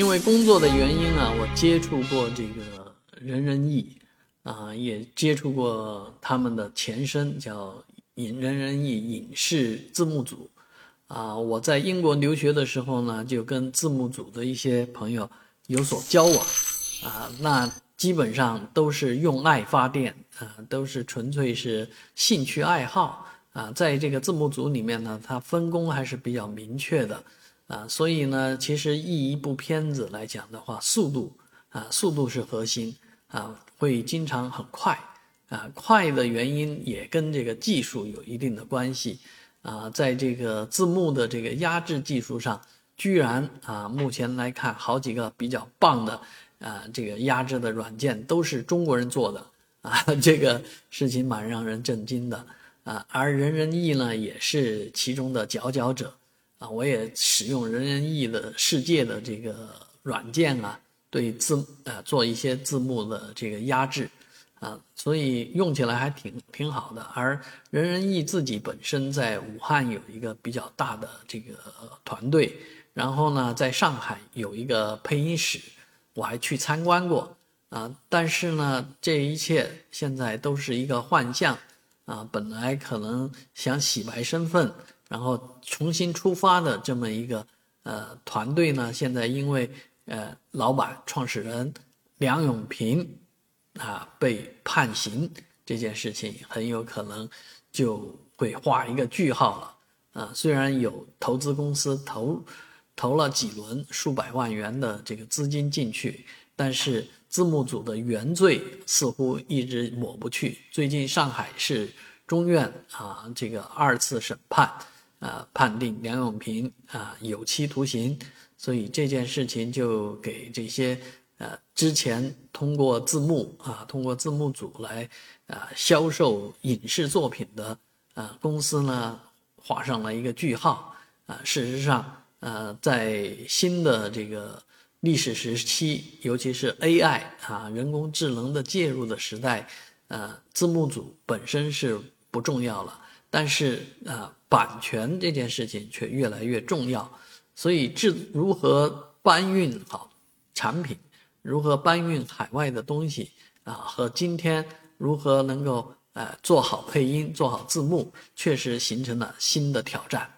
因为工作的原因啊，我接触过这个人人译，啊，也接触过他们的前身叫影人人译影视字幕组，啊，我在英国留学的时候呢，就跟字幕组的一些朋友有所交往，啊，那基本上都是用爱发电，啊，都是纯粹是兴趣爱好，啊，在这个字幕组里面呢，它分工还是比较明确的。啊，所以呢，其实译一部片子来讲的话，速度啊，速度是核心啊，会经常很快啊，快的原因也跟这个技术有一定的关系啊，在这个字幕的这个压制技术上，居然啊，目前来看，好几个比较棒的啊，这个压制的软件都是中国人做的啊，这个事情蛮让人震惊的啊，而人人译呢，也是其中的佼佼者。啊，我也使用人人译的世界的这个软件啊，对字呃做一些字幕的这个压制，啊，所以用起来还挺挺好的。而人人译自己本身在武汉有一个比较大的这个团队，然后呢，在上海有一个配音室，我还去参观过啊。但是呢，这一切现在都是一个幻象啊。本来可能想洗白身份。然后重新出发的这么一个呃团队呢，现在因为呃老板创始人梁永平啊被判刑这件事情，很有可能就会画一个句号了啊。虽然有投资公司投投了几轮数百万元的这个资金进去，但是字幕组的原罪似乎一直抹不去。最近上海市中院啊这个二次审判。啊，判定梁永平啊有期徒刑，所以这件事情就给这些呃之前通过字幕啊，通过字幕组来啊销售影视作品的啊公司呢画上了一个句号啊。事实上，呃，在新的这个历史时期，尤其是 AI 啊人工智能的介入的时代，呃，字幕组本身是不重要了。但是啊，版权这件事情却越来越重要，所以制如何搬运好产品，如何搬运海外的东西啊，和今天如何能够呃做好配音、做好字幕，确实形成了新的挑战。